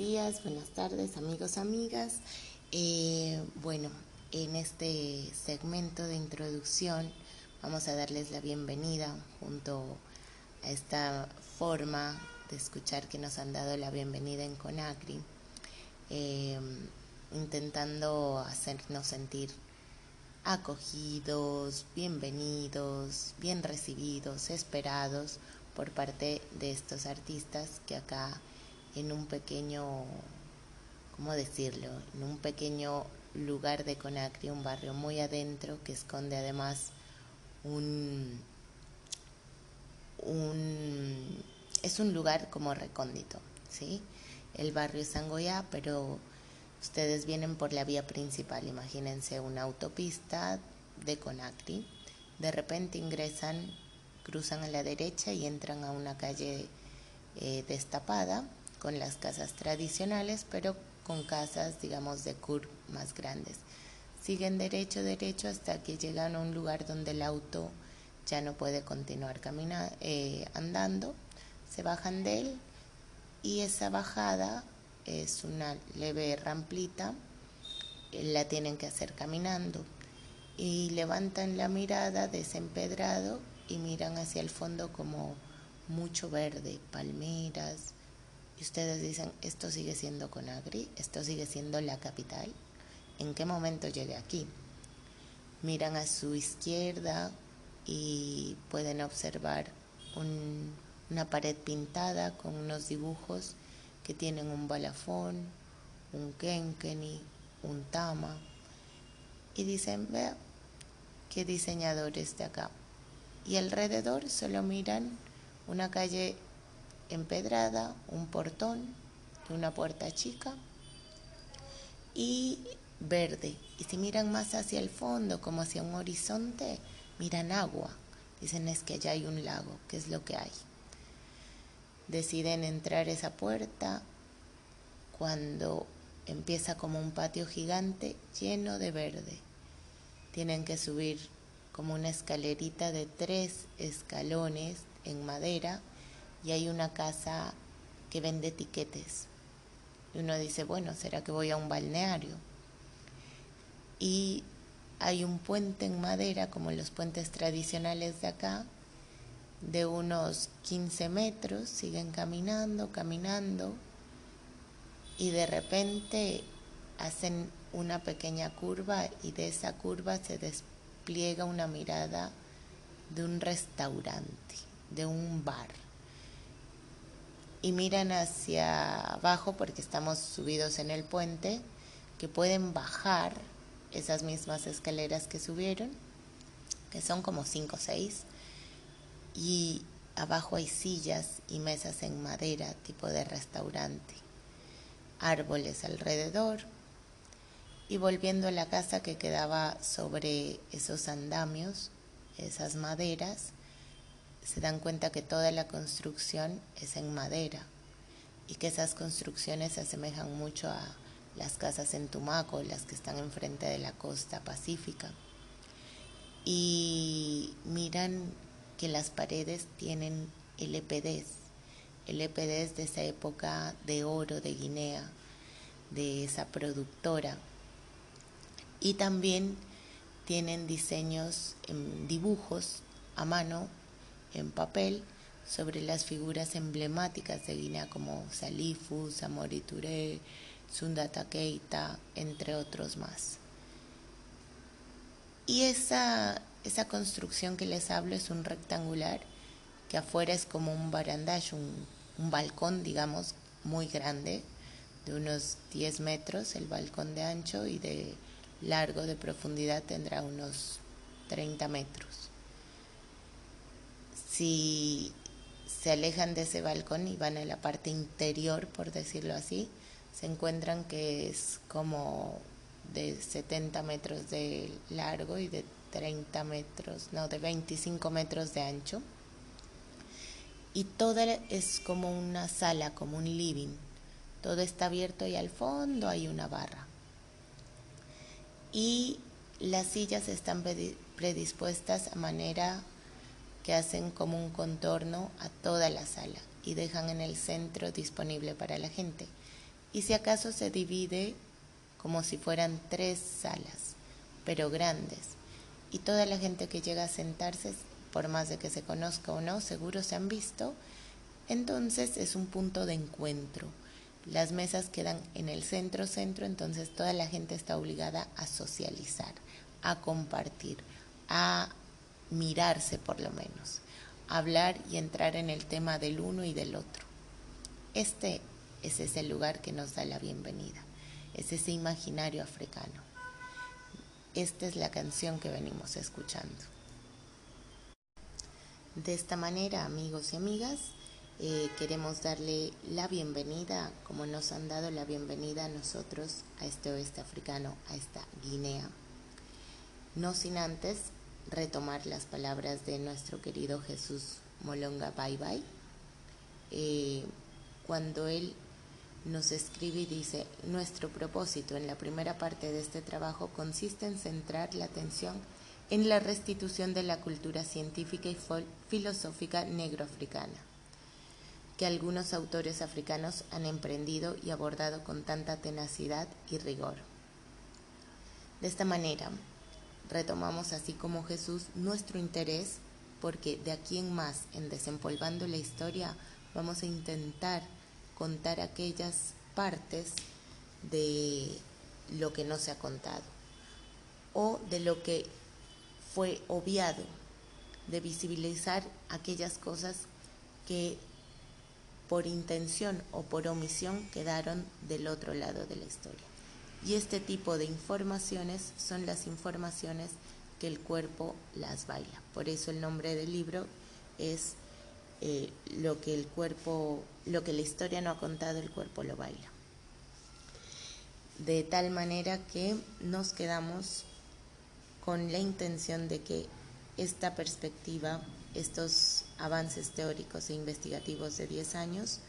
Días, buenas tardes, amigos, amigas. Eh, bueno, en este segmento de introducción vamos a darles la bienvenida junto a esta forma de escuchar que nos han dado la bienvenida en Conacri, eh, intentando hacernos sentir acogidos, bienvenidos, bien recibidos, esperados por parte de estos artistas que acá en un pequeño, ¿cómo decirlo? En un pequeño lugar de Conacri, un barrio muy adentro que esconde además un, un es un lugar como recóndito, ¿sí? El barrio es Sangoya, pero ustedes vienen por la vía principal, imagínense una autopista de Conacri, de repente ingresan, cruzan a la derecha y entran a una calle eh, destapada con las casas tradicionales, pero con casas, digamos, de curb más grandes. Siguen derecho, derecho hasta que llegan a un lugar donde el auto ya no puede continuar caminando, eh, andando, se bajan de él y esa bajada es una leve ramplita, eh, la tienen que hacer caminando y levantan la mirada desempedrado y miran hacia el fondo como mucho verde, palmeras, y ustedes dicen, esto sigue siendo Conagri, esto sigue siendo la capital, ¿en qué momento llegué aquí? Miran a su izquierda y pueden observar una pared pintada con unos dibujos que tienen un balafón, un kenkeni, un tama, y dicen, vea, qué diseñadores de acá. Y alrededor solo miran una calle empedrada, un portón una puerta chica y verde. Y si miran más hacia el fondo, como hacia un horizonte, miran agua. Dicen es que allá hay un lago, ¿qué es lo que hay? Deciden entrar esa puerta cuando empieza como un patio gigante lleno de verde. Tienen que subir como una escalerita de tres escalones en madera y hay una casa que vende tiquetes. Y uno dice, bueno, ¿será que voy a un balneario? Y hay un puente en madera, como los puentes tradicionales de acá, de unos 15 metros, siguen caminando, caminando, y de repente hacen una pequeña curva y de esa curva se despliega una mirada de un restaurante, de un bar y miran hacia abajo porque estamos subidos en el puente, que pueden bajar esas mismas escaleras que subieron, que son como cinco o seis, y abajo hay sillas y mesas en madera tipo de restaurante, árboles alrededor, y volviendo a la casa que quedaba sobre esos andamios, esas maderas, se dan cuenta que toda la construcción es en madera y que esas construcciones se asemejan mucho a las casas en Tumaco, las que están enfrente de la costa pacífica. Y miran que las paredes tienen LPDs, LPDs de esa época de oro de Guinea, de esa productora. Y también tienen diseños, dibujos a mano en papel sobre las figuras emblemáticas de Guinea como Salifu, Samori Touré, Sundata Keita, entre otros más. Y esa, esa construcción que les hablo es un rectangular que afuera es como un barandage, un, un balcón, digamos, muy grande, de unos 10 metros el balcón de ancho y de largo de profundidad tendrá unos 30 metros si se alejan de ese balcón y van a la parte interior, por decirlo así, se encuentran que es como de 70 metros de largo y de 30 metros, no, de 25 metros de ancho. Y todo es como una sala, como un living. Todo está abierto y al fondo hay una barra. Y las sillas están predispuestas a manera que hacen como un contorno a toda la sala y dejan en el centro disponible para la gente. y si acaso se divide como si fueran tres salas, pero grandes. Y toda la gente que llega a sentarse, por más de que se conozca o no, seguro se han visto, entonces es un punto de encuentro. Las mesas quedan en el centro centro, entonces toda la gente está obligada a socializar, a compartir, a mirarse por lo menos, hablar y entrar en el tema del uno y del otro. Este es ese lugar que nos da la bienvenida, es ese imaginario africano. Esta es la canción que venimos escuchando. De esta manera, amigos y amigas, eh, queremos darle la bienvenida, como nos han dado la bienvenida a nosotros, a este oeste africano, a esta Guinea. No sin antes retomar las palabras de nuestro querido Jesús Molonga Bye Bye, eh, cuando él nos escribe y dice, nuestro propósito en la primera parte de este trabajo consiste en centrar la atención en la restitución de la cultura científica y filosófica negroafricana, que algunos autores africanos han emprendido y abordado con tanta tenacidad y rigor. De esta manera, retomamos así como Jesús nuestro interés porque de aquí en más, en desempolvando la historia, vamos a intentar contar aquellas partes de lo que no se ha contado o de lo que fue obviado, de visibilizar aquellas cosas que por intención o por omisión quedaron del otro lado de la historia. Y este tipo de informaciones son las informaciones que el cuerpo las baila. Por eso el nombre del libro es eh, lo que el cuerpo, lo que la historia no ha contado, el cuerpo lo baila. De tal manera que nos quedamos con la intención de que esta perspectiva, estos avances teóricos e investigativos de 10 años,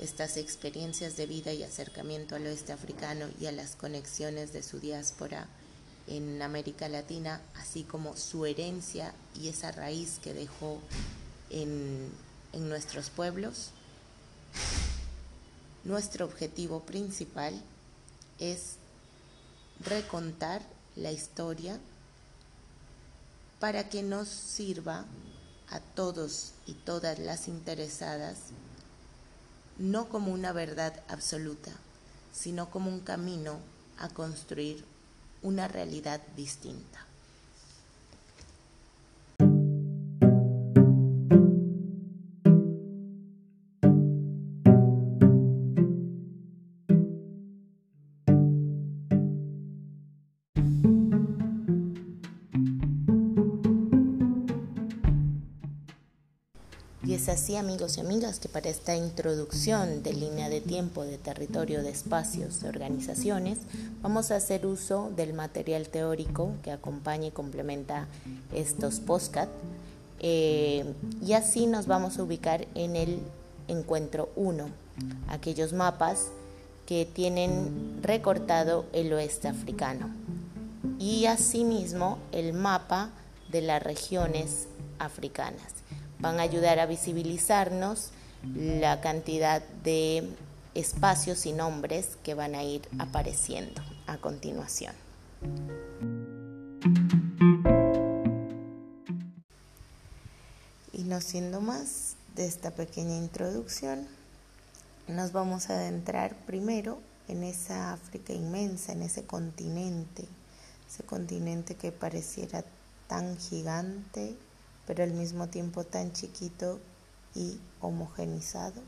estas experiencias de vida y acercamiento al oeste africano y a las conexiones de su diáspora en América Latina, así como su herencia y esa raíz que dejó en, nuestros pueblos, nuestro objetivo principal es recontar la historia para que nos sirva a todos y todas las interesadas no como una verdad absoluta, sino como un camino a construir una realidad distinta. Es así, amigos y amigas, que para esta introducción de línea de tiempo, de territorio, de espacios, de organizaciones, vamos a hacer uso del material teórico que acompaña y complementa estos postcat. Eh, y así nos vamos a ubicar en el encuentro 1, aquellos mapas que tienen recortado el oeste africano. Y asimismo el mapa de las regiones africanas van a ayudar a visibilizarnos la cantidad de espacios y nombres que van a ir apareciendo a continuación. Y no siendo más de esta pequeña introducción, nos vamos a adentrar primero en esa África inmensa, en ese continente, ese continente que pareciera tan gigante pero al mismo tiempo tan chiquito y homogenizado?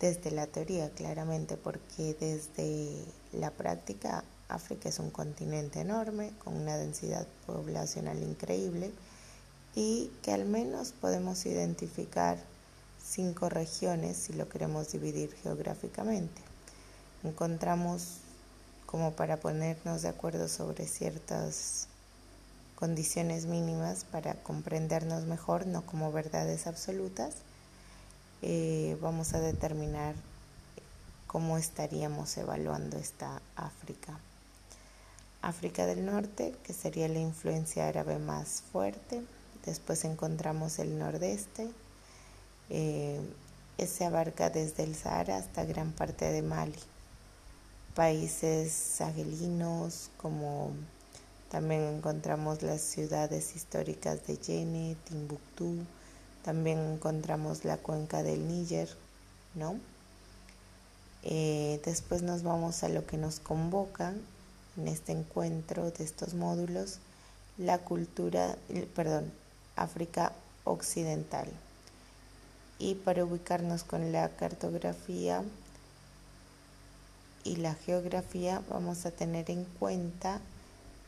Desde la teoría, claramente, porque desde la práctica África es un continente enorme, con una densidad poblacional increíble y que al menos podemos identificar cinco regiones si lo queremos dividir geográficamente. Encontramos como para ponernos de acuerdo sobre ciertas condiciones mínimas para comprendernos mejor, no como verdades absolutas, eh, vamos a determinar cómo estaríamos evaluando esta África. África del Norte, que sería la influencia árabe más fuerte. Después encontramos el nordeste, eh, se abarca desde el Sahara hasta gran parte de Mali. Países sahelinos como también encontramos las ciudades históricas de Yene, Timbuktu, también encontramos la cuenca del Níger, ¿no? Eh, después nos vamos a lo que nos convoca en este encuentro de estos módulos, la cultura, perdón, África Occidental. Y para ubicarnos con la cartografía y la geografía vamos a tener en cuenta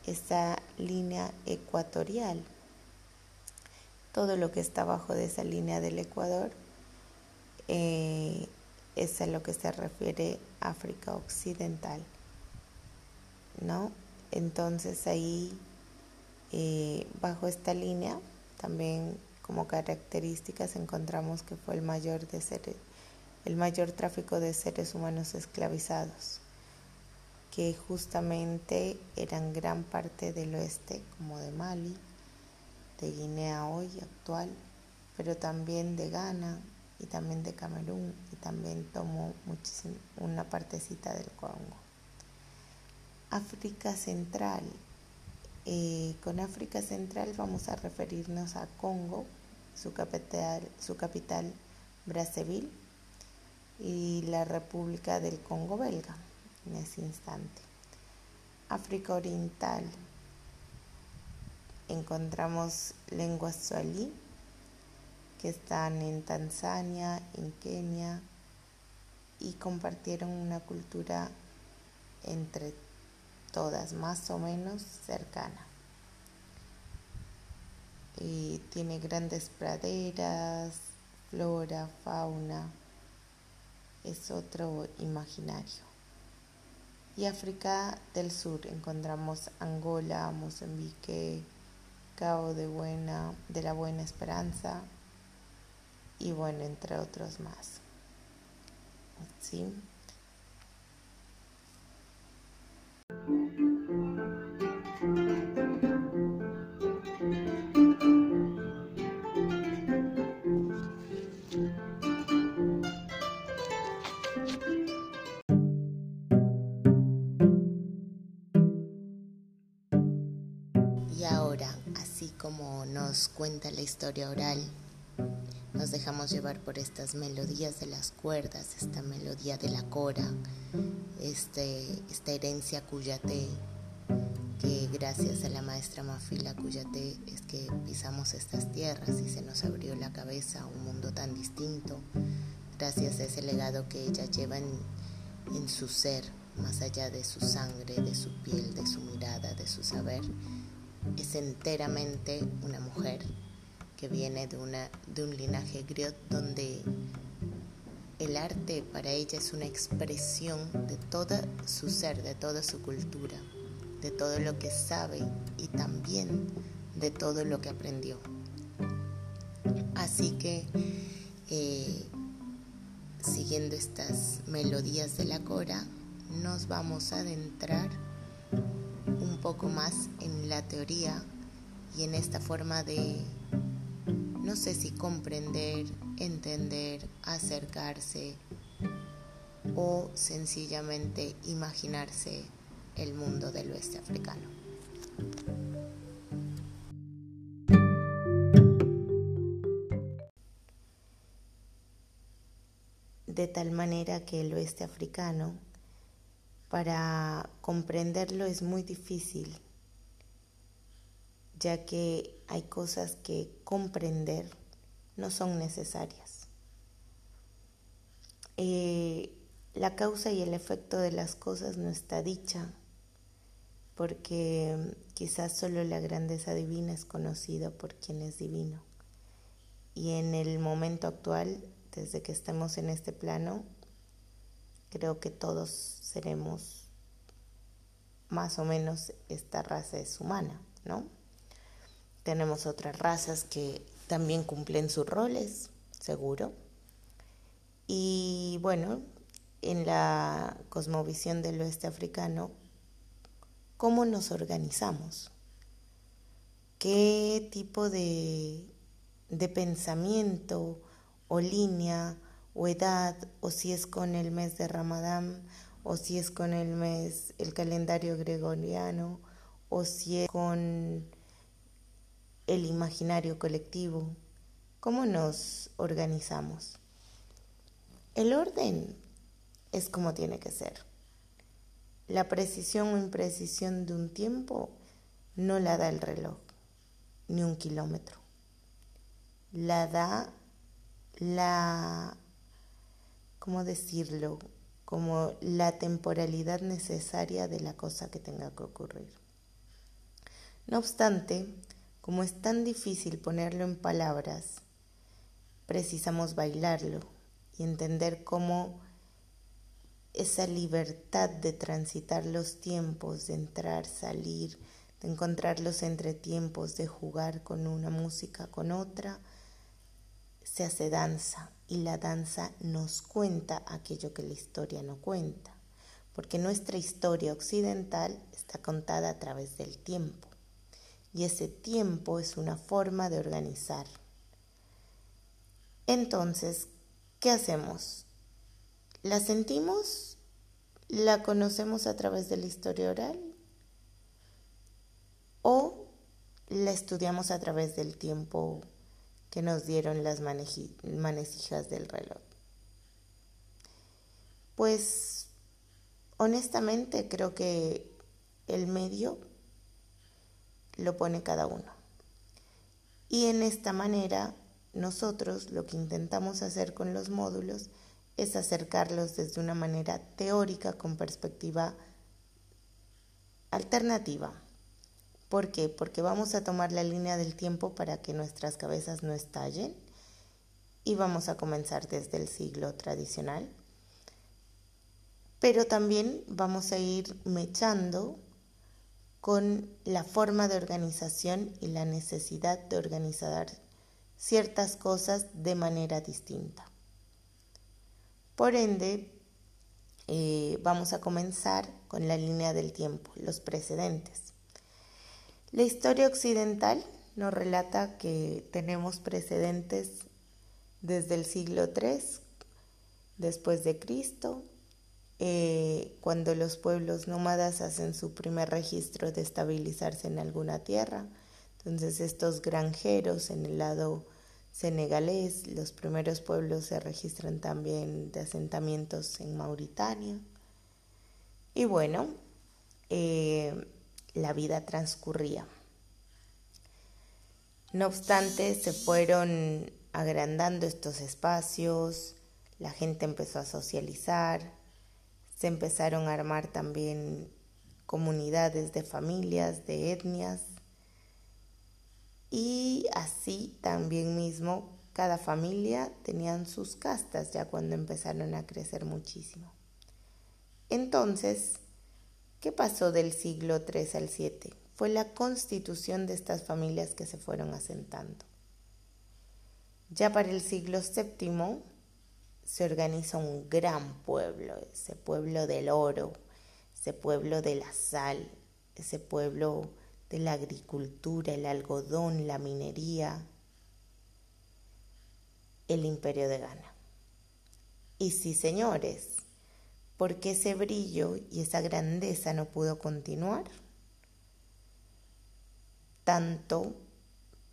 esa línea ecuatorial. Todo lo que está abajo de esa línea del Ecuador eh, es a lo que se refiere África Occidental. ¿No? Entonces ahí, eh, bajo esta línea, también como características encontramos que fue el mayor, de seres, el mayor tráfico de seres humanos esclavizados, que justamente eran gran parte del oeste, como de Mali, de Guinea hoy actual, pero también de Ghana y también de Camerún y también tomó muchísimo, una partecita del Congo. África Central. Eh, con África Central vamos a referirnos a Congo, su capital, su capital Brazzaville y la República del Congo belga en ese instante. África Oriental. Encontramos lenguas sualí que están en Tanzania, en Kenia y compartieron una cultura entre todas más o menos cercana. Tiene grandes praderas, flora, fauna, es otro imaginario. Y África del Sur encontramos Angola, Mozambique, Cabo de Buena, de la Buena Esperanza y bueno, entre otros más. ¿Sí? Como nos cuenta la historia oral, nos dejamos llevar por estas melodías de las cuerdas, esta melodía de la cora, este, esta herencia cuyate, que gracias a la maestra Mafila Cuyate es que pisamos estas tierras y se nos abrió la cabeza a un mundo tan distinto, gracias a ese legado que ella lleva en, en su ser, más allá de su sangre, de su piel, de su mirada, de su saber, es enteramente una mujer que viene de, una, de un linaje griot donde el arte para ella es una expresión de todo su ser, de toda su cultura, de todo lo que sabe y también de todo lo que aprendió. Así que, eh, siguiendo estas melodías de la cora, nos vamos a adentrar un poco más en la teoría y en esta forma de no sé si comprender, entender, acercarse o sencillamente imaginarse el mundo del oeste africano. De tal manera que el oeste africano, para comprenderlo es muy difícil ya que hay cosas que comprender no son necesarias. Eh, la causa y el efecto de las cosas no está dicha, porque quizás solo la grandeza divina es conocida por quien es divino. Y en el momento actual, desde que estemos en este plano, creo que todos seremos más o menos esta raza es humana, ¿no? Tenemos otras razas que también cumplen sus roles, seguro. Y bueno, en la cosmovisión del oeste africano, ¿cómo nos organizamos? ¿Qué tipo de, de pensamiento o línea o edad, o si es con el mes de Ramadán, o si es con el mes, el calendario gregoriano, o si es con el imaginario colectivo. ¿Cómo nos organizamos? El orden es como tiene que ser. La precisión o imprecisión de un tiempo no la da el reloj, ni un kilómetro. La da la, ¿cómo decirlo? Como la temporalidad necesaria de la cosa que tenga que ocurrir. No obstante, como es tan difícil ponerlo en palabras, precisamos bailarlo y entender cómo esa libertad de transitar los tiempos, de entrar, salir, de encontrar los entretiempos, de jugar con una música, con otra, se hace danza y la danza nos cuenta aquello que la historia no cuenta, porque nuestra historia occidental está contada a través del tiempo y ese tiempo es una forma de organizar. Entonces, ¿qué hacemos? ¿La sentimos? ¿La conocemos a través de la historia oral? ¿O la estudiamos a través del tiempo que nos dieron las manecillas del reloj? Pues honestamente creo que el medio lo pone cada uno. Y en esta manera nosotros lo que intentamos hacer con los módulos es acercarlos desde una manera teórica con perspectiva alternativa. ¿Por qué? Porque vamos a tomar la línea del tiempo para que nuestras cabezas no estallen y vamos a comenzar desde el siglo tradicional. Pero también vamos a ir mechando con la forma de organización y la necesidad de organizar ciertas cosas de manera distinta. Por ende, eh, vamos a comenzar con la línea del tiempo, los precedentes. La historia occidental nos relata que tenemos precedentes desde el siglo III después de Cristo, eh, cuando los pueblos nómadas hacen su primer registro de estabilizarse en alguna tierra. Entonces estos granjeros en el lado senegalés. Los primeros pueblos se registran también de asentamientos en Mauritania. Y bueno, eh, la vida transcurría. No obstante, se fueron agrandando estos espacios, la gente empezó a socializar, se empezaron a armar también comunidades de familias, de etnias, y así también mismo cada familia tenían sus castas ya cuando empezaron a crecer muchísimo. Entonces, ¿qué pasó del siglo III al VII? Fue la constitución de estas familias que se fueron asentando. Ya para el siglo VII se organiza un gran pueblo, ese pueblo del oro, ese pueblo de la sal, ese pueblo de la agricultura, el algodón, la minería, el imperio de Ghana. Y sí, señores, ¿por qué ese brillo y esa grandeza no pudo continuar? Tanto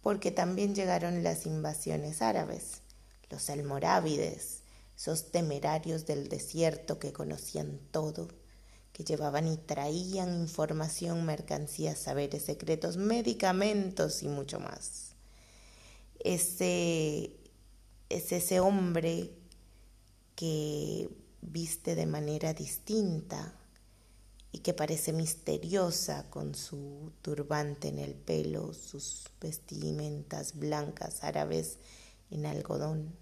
porque también llegaron las invasiones árabes, los almorávides, esos temerarios del desierto que conocían todo que llevaban y traían información, mercancías, saberes secretos, medicamentos y mucho más. Ese es ese hombre que viste de manera distinta y que parece misteriosa con su turbante en el pelo, sus vestimentas blancas árabes en algodón.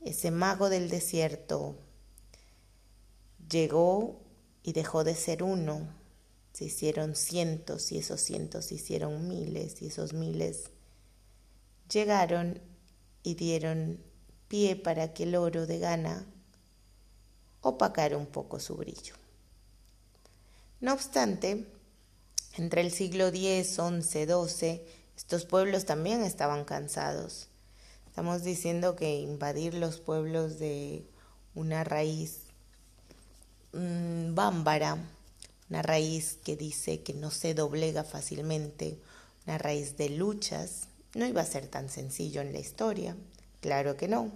Ese mago del desierto llegó y dejó de ser uno. Se hicieron cientos y esos cientos se hicieron miles y esos miles llegaron y dieron pie para que el oro de Ghana opacara un poco su brillo. No obstante, entre el siglo X, XI, XII, estos pueblos también estaban cansados. Estamos diciendo que invadir los pueblos de una raíz mm, bámbara, una raíz que dice que no se doblega fácilmente, una raíz de luchas, no iba a ser tan sencillo en la historia, claro que no.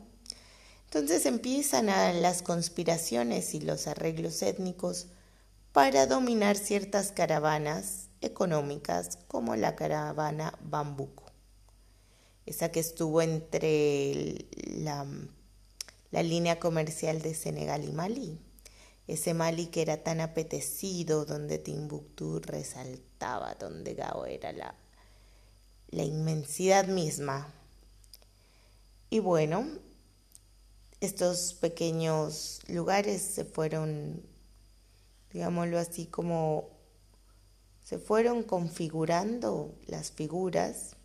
Entonces empiezan las conspiraciones y los arreglos étnicos para dominar ciertas caravanas económicas como la caravana Bambuco, esa que estuvo entre la, línea comercial de Senegal y Malí, ese Malí que era tan apetecido, donde Timbuktu resaltaba, donde Gao era la inmensidad misma. Y bueno, estos pequeños lugares se fueron, digámoslo así, como se fueron configurando las figuras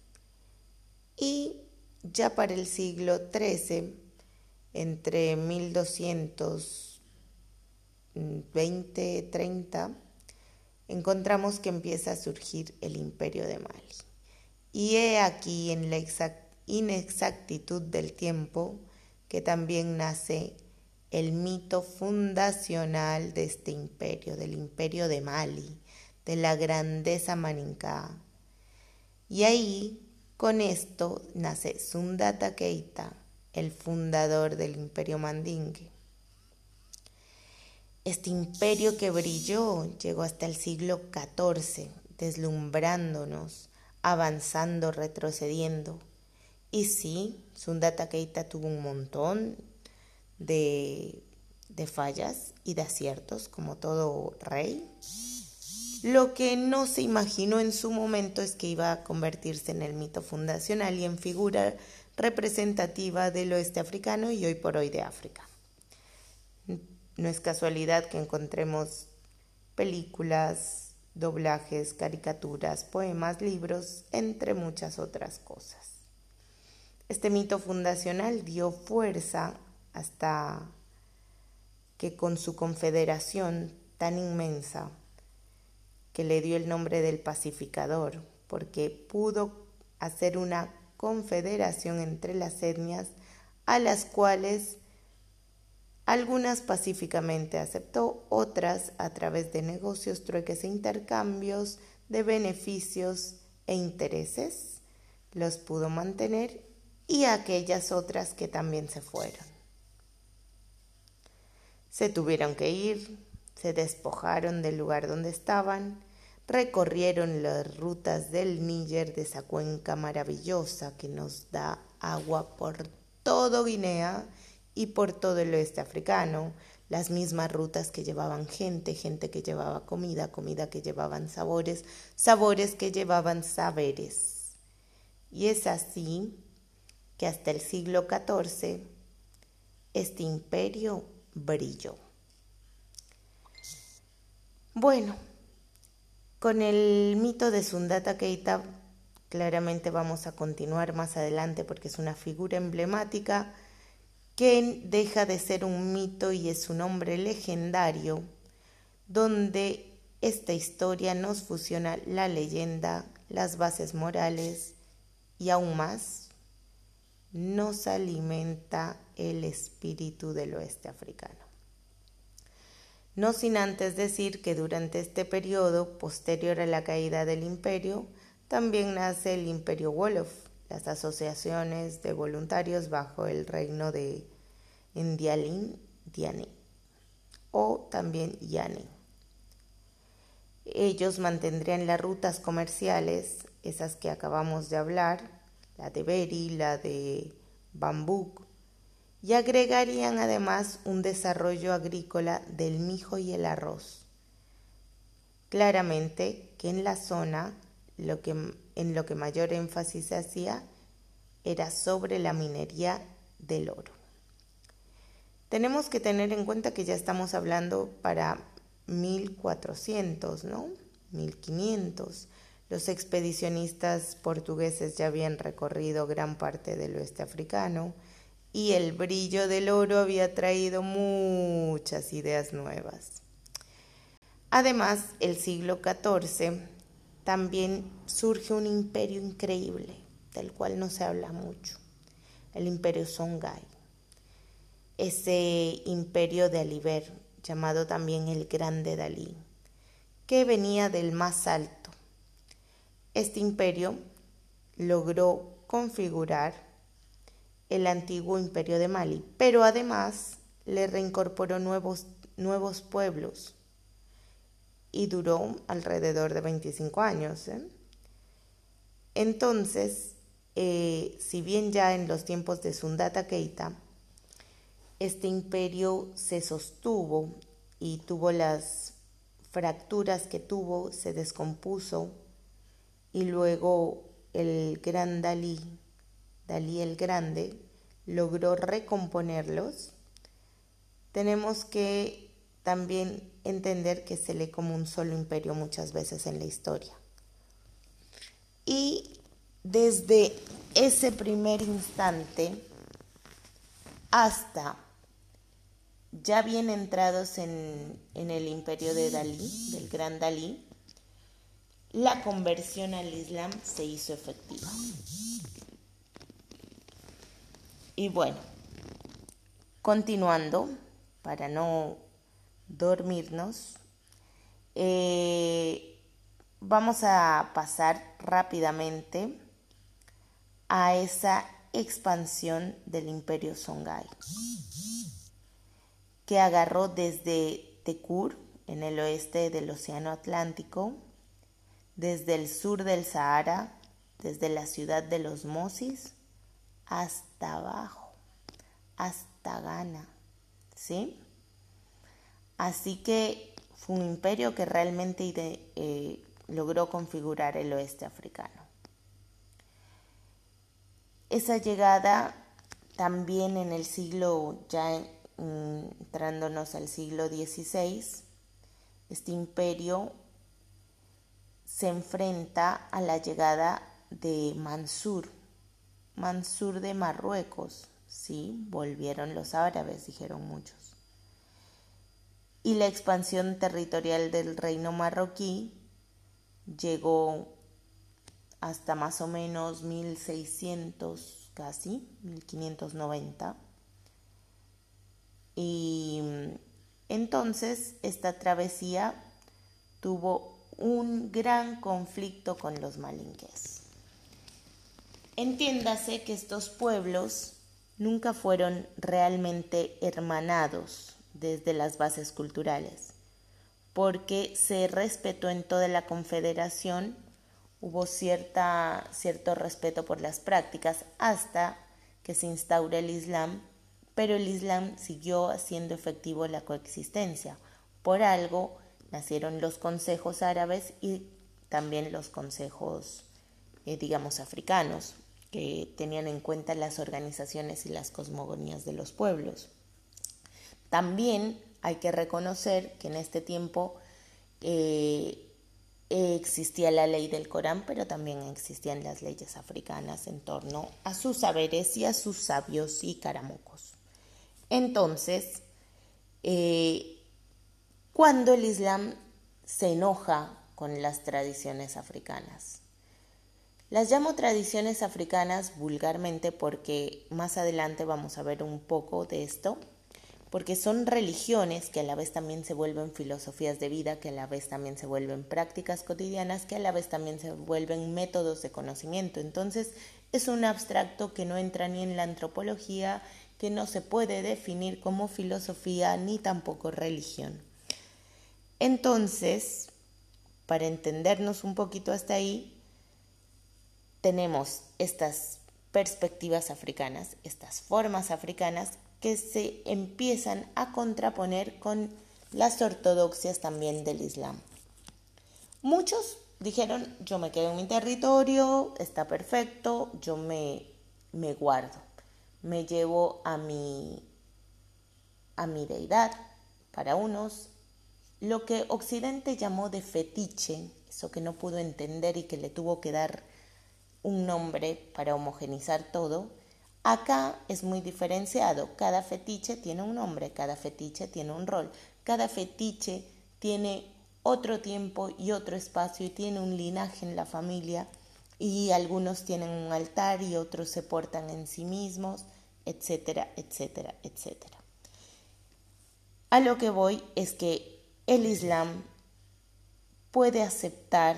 y ya para el siglo XIII, entre 1220-30, encontramos que empieza a surgir el imperio de Mali. Y he aquí en la inexactitud del tiempo que también nace el mito fundacional de este imperio, del imperio de Mali, de la grandeza maninká. Y ahí, con esto, nace Sundata Keita, el fundador del imperio mandingue. Este imperio que brilló llegó hasta el siglo XIV, deslumbrándonos, avanzando, retrocediendo. Y sí, Sundata Keita tuvo un montón de, de fallas y de aciertos, como todo rey. Lo que no se imaginó en su momento es que iba a convertirse en el mito fundacional y en figura representativa del oeste africano y hoy por hoy de África. No es casualidad que encontremos películas, doblajes, caricaturas, poemas, libros, entre muchas otras cosas. Este mito fundacional dio fuerza hasta que con su confederación tan inmensa que le dio el nombre del pacificador, porque pudo hacer una confederación entre las etnias a las cuales algunas pacíficamente aceptó, otras a través de negocios, trueques e intercambios de beneficios e intereses los pudo mantener y aquellas otras que también se fueron. Se tuvieron que ir, se despojaron del lugar donde estaban, recorrieron las rutas del Níger de esa cuenca maravillosa que nos da agua por todo Guinea y por todo el oeste africano, las mismas rutas que llevaban gente, gente que llevaba comida, comida que llevaban sabores, sabores que llevaban saberes. Y es así que hasta el siglo XIV este imperio brilló. Bueno, con el mito de Sundata Keita claramente vamos a continuar más adelante porque es una figura emblemática que deja de ser un mito y es un hombre legendario donde esta historia nos fusiona la leyenda, las bases morales y aún más nos alimenta el espíritu del oeste africano no sin antes decir que durante este periodo posterior a la caída del imperio, también nace el imperio Wolof, las asociaciones de voluntarios bajo el reino de Ndialin Diani o también Yani. Ellos mantendrían las rutas comerciales, esas que acabamos de hablar, la de Beri, la de Bambuk, y agregarían además un desarrollo agrícola del mijo y el arroz. Claramente que en la zona lo que, en lo que mayor énfasis se hacía era sobre la minería del oro. Tenemos que tener en cuenta que ya estamos hablando para 1400, ¿no? 1500. Los expedicionistas portugueses ya habían recorrido gran parte del oeste africano y el brillo del oro había traído muchas ideas nuevas. Además, el siglo XIV también surge un imperio increíble, del cual no se habla mucho, el imperio Songhai, ese imperio de Aliber, llamado también el Grande Dalí, que venía del más alto. Este imperio logró configurar el antiguo imperio de Mali, pero además le reincorporó nuevos, nuevos pueblos y duró alrededor de 25 años. ¿eh? Entonces, eh, si bien ya en los tiempos de Sundata Keita, este imperio se sostuvo y tuvo las fracturas que tuvo, se descompuso y luego el gran Dalí, Dalí el Grande, logró recomponerlos, tenemos que también entender que se lee como un solo imperio muchas veces en la historia. Y desde ese primer instante hasta ya bien entrados en, en, el imperio de Dalí, del gran Dalí, la conversión al Islam se hizo efectiva. Y bueno, continuando, para no dormirnos, eh, vamos a pasar rápidamente a esa expansión del imperio Songhai, que agarró desde Tekur, en el oeste del Océano Atlántico, desde el sur del Sahara, desde la ciudad de los Mosis, hasta abajo, hasta Ghana, ¿sí? Así que fue un imperio que realmente eh, logró configurar el oeste africano. Esa llegada también en el siglo, ya entrándonos al siglo XVI, este imperio se enfrenta a la llegada de Mansur, Mansur de Marruecos, sí, volvieron los árabes, dijeron muchos y la expansión territorial del reino marroquí llegó hasta más o menos 1600 casi, 1590. Y entonces esta travesía tuvo un gran conflicto con los malinques. Entiéndase que estos pueblos nunca fueron realmente hermanados desde las bases culturales, porque se respetó en toda la confederación, hubo cierta, cierto respeto por las prácticas hasta que se instaura el Islam, pero el Islam siguió haciendo efectivo la coexistencia. Por algo nacieron los consejos árabes y también los consejos, eh, digamos, africanos, que tenían en cuenta las organizaciones y las cosmogonías de los pueblos. También hay que reconocer que en este tiempo eh, existía la ley del Corán, pero también existían las leyes africanas en torno a sus saberes y a sus sabios y caramucos. Entonces, eh, cuando el Islam se enoja con las tradiciones africanas, las llamo tradiciones africanas vulgarmente porque más adelante vamos a ver un poco de esto porque son religiones que a la vez también se vuelven filosofías de vida, que a la vez también se vuelven prácticas cotidianas, que a la vez también se vuelven métodos de conocimiento. Entonces es un abstracto que no entra ni en la antropología, que no se puede definir como filosofía ni tampoco religión. Entonces, para entendernos un poquito hasta ahí, tenemos estas perspectivas africanas, estas formas africanas que se empiezan a contraponer con las ortodoxias también del Islam. Muchos dijeron, yo me quedo en mi territorio, está perfecto, yo me, me guardo, me llevo a mi, a mi deidad. Para unos, lo que Occidente llamó de fetiche, eso que no pudo entender y que le tuvo que dar un nombre para homogenizar todo, Acá es muy diferenciado. Cada fetiche tiene un nombre, cada fetiche tiene un rol, cada fetiche tiene otro tiempo y otro espacio y tiene un linaje en la familia y algunos tienen un altar y otros se portan en sí mismos, etcétera, etcétera, etcétera. A lo que voy es que el Islam puede aceptar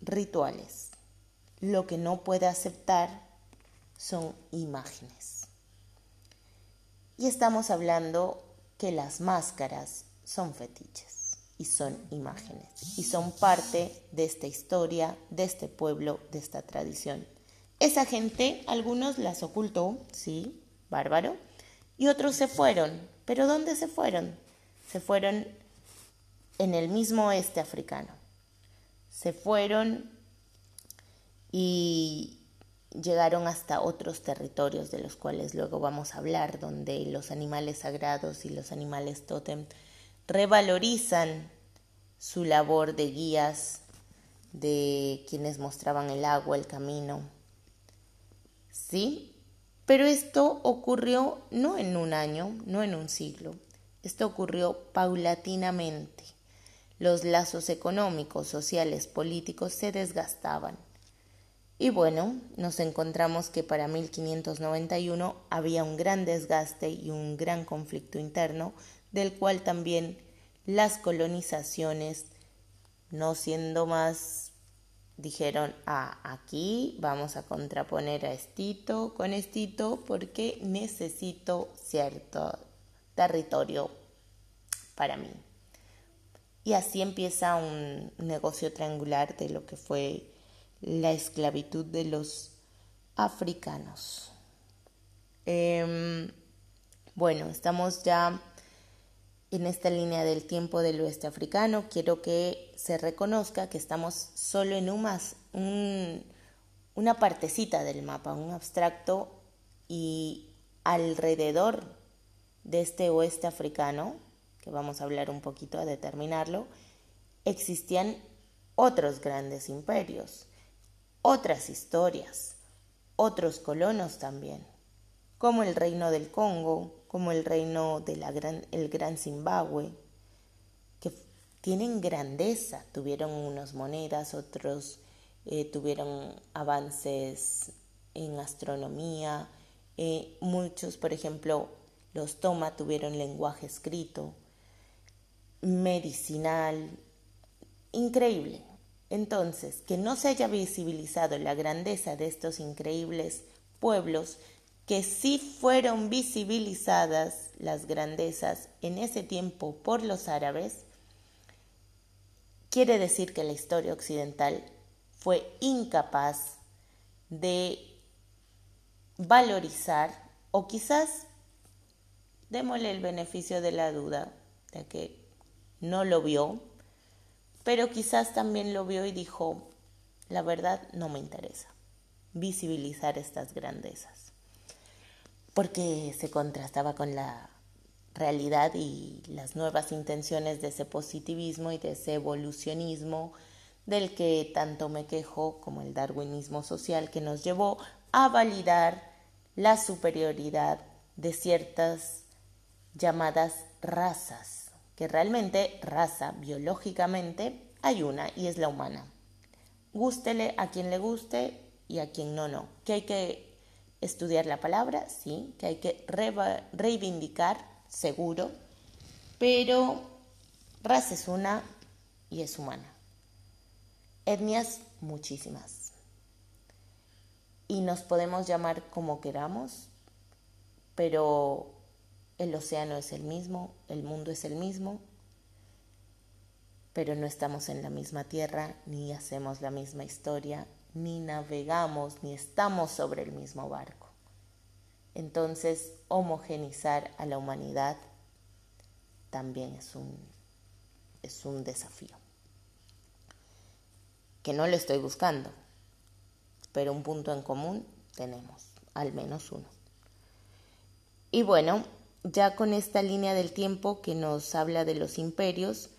rituales. Lo que no puede aceptar son imágenes. Y estamos hablando que las máscaras son fetiches y son imágenes y son parte de esta historia, de este pueblo, de esta tradición. Esa gente, algunos las ocultó, sí, bárbaro, y otros se fueron. ¿Pero dónde se fueron? Se fueron en el mismo oeste africano. Se fueron y llegaron hasta otros territorios de los cuales luego vamos a hablar, donde los animales sagrados y los animales tótem revalorizan su labor de guías, de quienes mostraban el agua, el camino. ¿Sí? Pero esto ocurrió no en un año, no en un siglo, esto ocurrió paulatinamente. Los lazos económicos, sociales, políticos se desgastaban y bueno, nos encontramos que para 1591 había un gran desgaste y un gran conflicto interno, del cual también las colonizaciones, no siendo más, dijeron, ah, aquí vamos a contraponer a Estito con Estito porque necesito cierto territorio para mí. Y así empieza un negocio triangular de lo que fue la esclavitud de los africanos. Em, bueno, estamos ya en esta línea del tiempo del oeste africano. Quiero que se reconozca que estamos solo en un, una partecita del mapa, un abstracto, y alrededor de este oeste africano, vamos a hablar un poquito a determinarlo, existían otros grandes imperios otras historias, otros colonos también, como el reino del Congo, como el reino del gran, el gran Zimbabue, que tienen grandeza, tuvieron unas monedas, otros eh, tuvieron avances en astronomía, eh, muchos, por ejemplo, los Toma tuvieron lenguaje escrito, medicinal, increíble. Entonces, que no se haya visibilizado la grandeza de estos increíbles pueblos, que sí fueron visibilizadas las grandezas en ese tiempo por los árabes, quiere decir que la historia occidental fue incapaz de valorizar o quizás démosle el beneficio de la duda de que no lo vio pero quizás también lo vio y dijo, la verdad no me interesa visibilizar estas grandezas, porque se contrastaba con la realidad y las nuevas intenciones de ese positivismo y de ese evolucionismo del que tanto me quejo como el darwinismo social que nos llevó a validar la superioridad de ciertas llamadas razas que realmente raza biológicamente hay una y es la humana. Gústele a quien le guste y a quien no, no. Que hay que estudiar la palabra, sí, que hay que reivindicar, seguro, pero raza es una y es humana. Etnias, muchísimas. Y nos podemos llamar como queramos, pero el océano es el mismo, el mundo es el mismo, pero no estamos en la misma tierra, ni hacemos la misma historia, ni navegamos, ni estamos sobre el mismo barco. Entonces, homogenizar a la humanidad también es un, es un desafío. Que no lo estoy buscando, pero un punto en común tenemos, al menos uno. Y bueno, ya con esta línea del tiempo que nos habla de los imperios,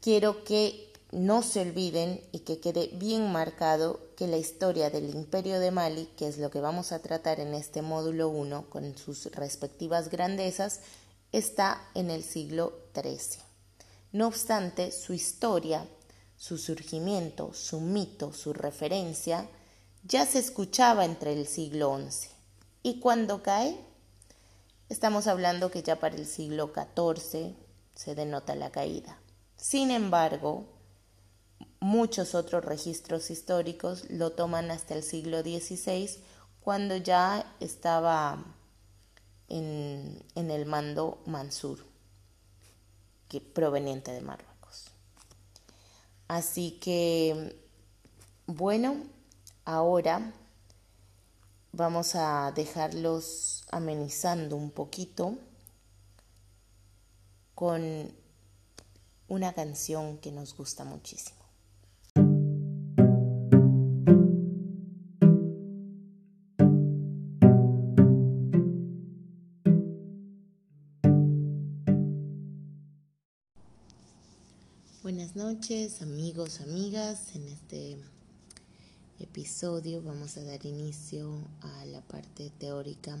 quiero que no se olviden y que quede bien marcado que la historia del imperio de Mali, que es lo que vamos a tratar en este módulo 1 con sus respectivas grandezas, está en el siglo XIII. No obstante, su historia, su surgimiento, su mito, su referencia, ya se escuchaba entre el siglo XI. ¿Y cuando cae? Estamos hablando que ya para el siglo XIV se denota la caída. Sin embargo, muchos otros registros históricos lo toman hasta el siglo XVI, cuando ya estaba en, el mando Mansur, que, proveniente de Marruecos. Así que, bueno, ahora vamos a dejarlos amenizando un poquito con una canción que nos gusta muchísimo. Buenas noches amigos, amigas. En este episodio vamos a dar inicio a la parte teórica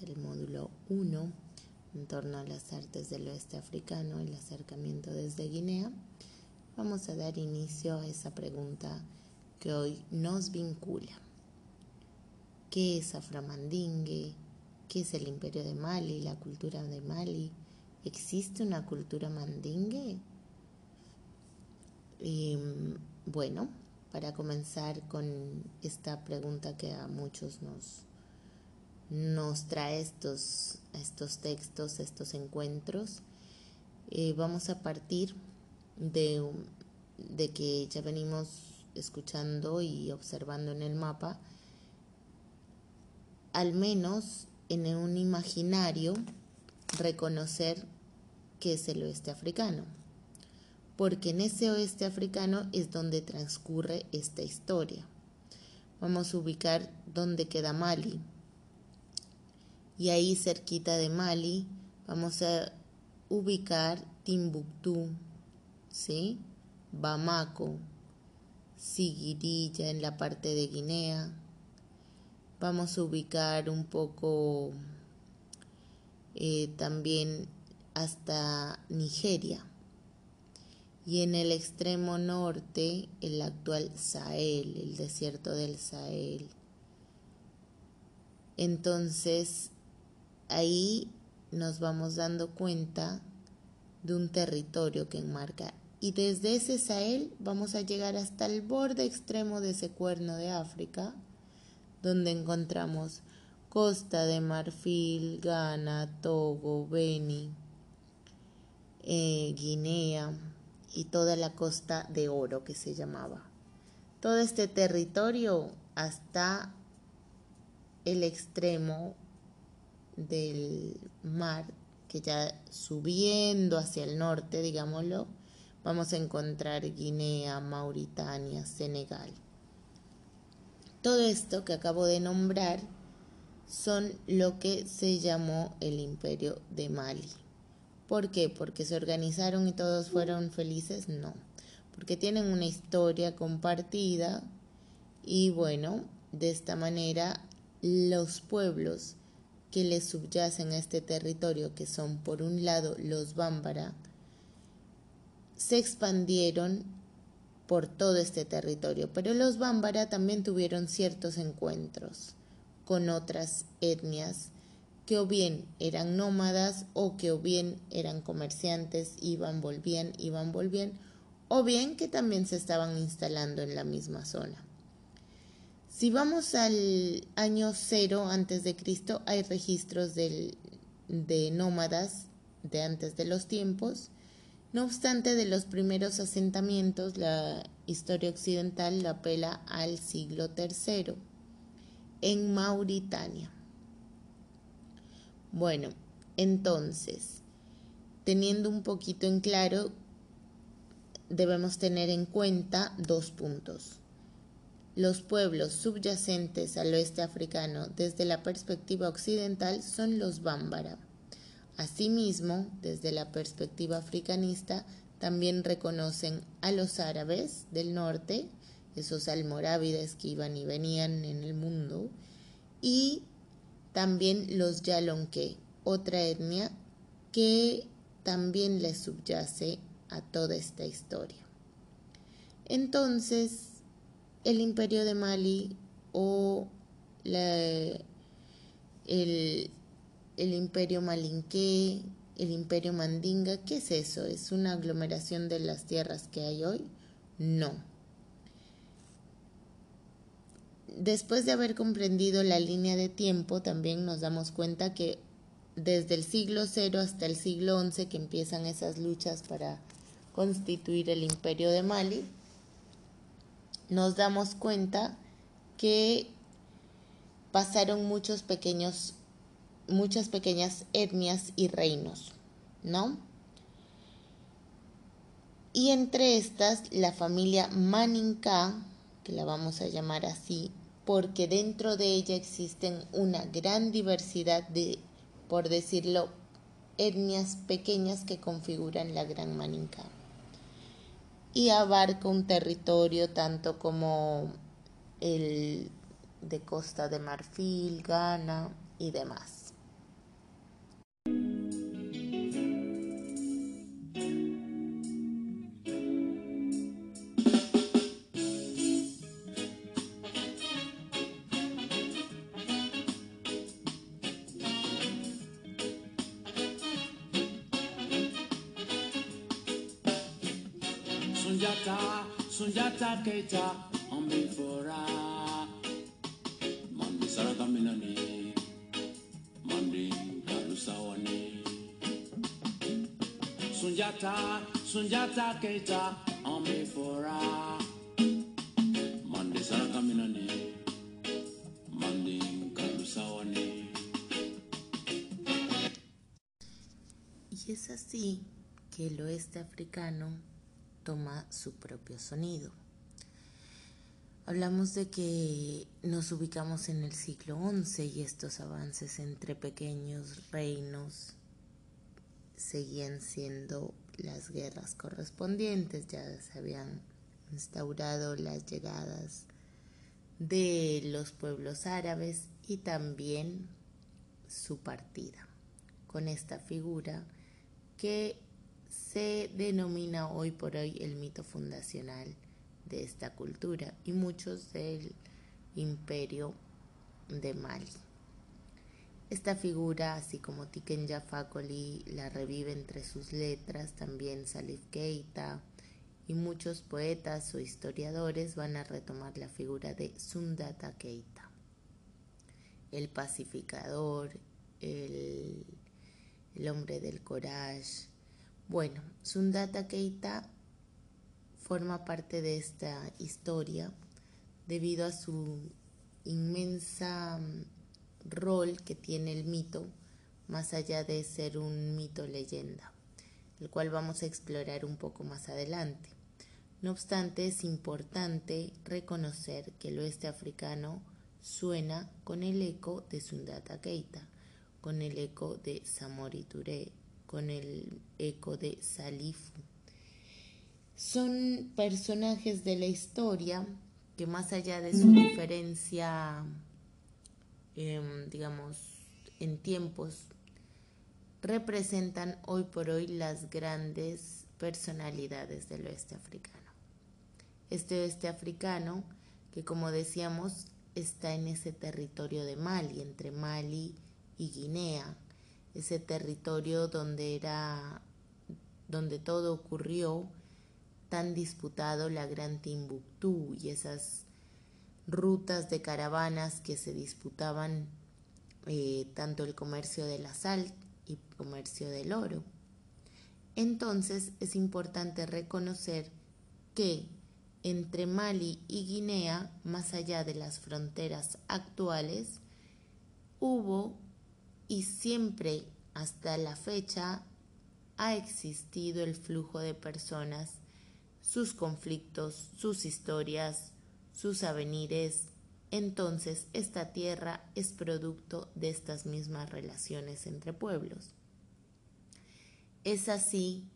del módulo 1 en torno a las artes del oeste africano, el acercamiento desde Guinea. Vamos a dar inicio a esa pregunta que hoy nos vincula. ¿Qué es Aframandingue? ¿Qué es el imperio de Mali, la cultura de Mali? ¿Existe una cultura mandingue? Y bueno, para comenzar con esta pregunta que a muchos nos, nos trae estos, estos textos, estos encuentros, eh, vamos a partir de, de que ya venimos escuchando y observando en el mapa, al menos en un imaginario, reconocer que es el oeste africano porque en ese oeste africano es donde transcurre esta historia. Vamos a ubicar dónde queda Mali. Y ahí cerquita de Mali vamos a ubicar Timbuktu, ¿sí? Bamako, Sigirilla en la parte de Guinea. Vamos a ubicar un poco eh, también hasta Nigeria y en el extremo norte el actual Sahel, el desierto del Sahel. Entonces, ahí nos vamos dando cuenta de un territorio que enmarca. Y desde ese Sahel vamos a llegar hasta el borde extremo de ese cuerno de África, donde encontramos Costa de Marfil, Ghana, Togo, Beni, eh, Guinea, y toda la costa de oro que se llamaba. Todo este territorio hasta el extremo del mar, que ya subiendo hacia el norte, digámoslo, vamos a encontrar Guinea, Mauritania, Senegal. Todo esto que acabo de nombrar son lo que se llamó el imperio de Mali. ¿Por qué? ¿Porque se organizaron y todos fueron felices? No, porque tienen una historia compartida y bueno, de esta manera los pueblos que les subyacen a este territorio, que son por un lado los bámbara, se expandieron por todo este territorio, pero los bámbara también tuvieron ciertos encuentros con otras etnias que o bien eran nómadas o que o bien eran comerciantes, iban, volvían, iban, volvían, o bien que también se estaban instalando en la misma zona. Si vamos al año cero antes de Cristo, hay registros de nómadas de antes de los tiempos. No obstante, de los primeros asentamientos, la historia occidental la apela al siglo III en Mauritania. Bueno, entonces, teniendo un poquito en claro, debemos tener en cuenta dos puntos. Los pueblos subyacentes al oeste africano desde la perspectiva occidental son los bámbara. Asimismo, desde la perspectiva africanista, también reconocen a los árabes del norte, esos almorávides que iban y venían en el mundo, y también los Yalonque, otra etnia que también le subyace a toda esta historia. Entonces, el imperio de Mali o el, el imperio malinqué, el imperio mandinga. ¿Qué es eso? ¿Es una aglomeración de las tierras que hay hoy? No. Después de haber comprendido la línea de tiempo, también nos damos cuenta que desde el siglo cero hasta el siglo XI que empiezan esas luchas para constituir el imperio de Mali, nos damos cuenta que pasaron muchos pequeños, muchas pequeñas etnias y reinos, ¿no? Y entre estas, la familia Maninka, que la vamos a llamar así, porque dentro de ella existen una gran diversidad de por decirlo, etnias pequeñas que configuran la Gran Maninka. Y abarca un territorio tanto como el de Costa de Marfil, Ghana y demás. Sunjata, Sunjata Keita, Ombi Fora. Mandi Saraka Minani, Mandi Kalusawane. Sunjata, Sunjata Keita, Ombi Fora. Mandi Saraka Minani, Mandi Kalusawane. Y es así que el oeste africano toma su propio sonido. Hablamos de que nos ubicamos en el siglo XI y estos avances entre pequeños reinos seguían siendo las guerras correspondientes, ya se habían instaurado las llegadas de los pueblos árabes y también su partida con esta figura que se denomina hoy por hoy el mito fundacional de esta cultura y muchos del imperio de Mali. Esta figura, así como Tiken Jafakoli la revive entre sus letras, también Salif Keita y muchos poetas o historiadores van a retomar la figura de Sundata Keita, el pacificador, el, el hombre del coraje, bueno, Sundata Keita forma parte de esta historia debido a su inmensa mm, rol que tiene el mito, más allá de ser un mito leyenda, el cual vamos a explorar un poco más adelante. No obstante, es importante reconocer que el oeste africano suena con el eco de Sundata Keita, con el eco de Samori Touré, con el eco de Salifu. Son personajes de la historia que más allá de su diferencia, em, digamos, en tiempos, representan hoy por hoy las grandes personalidades del oeste africano. Este oeste africano, que como decíamos, está en ese territorio de Mali, entre Mali y Guinea, ese territorio donde era donde todo ocurrió tan disputado la gran Timbuktu y esas rutas de caravanas que se disputaban eh, tanto el comercio de la sal y comercio del oro. Entonces es importante reconocer que entre Mali y Guinea, más allá de las fronteras actuales, hubo y siempre hasta la fecha ha existido el flujo de personas, sus conflictos, sus historias, sus avenires. Entonces esta tierra es producto de estas mismas relaciones entre pueblos. Es así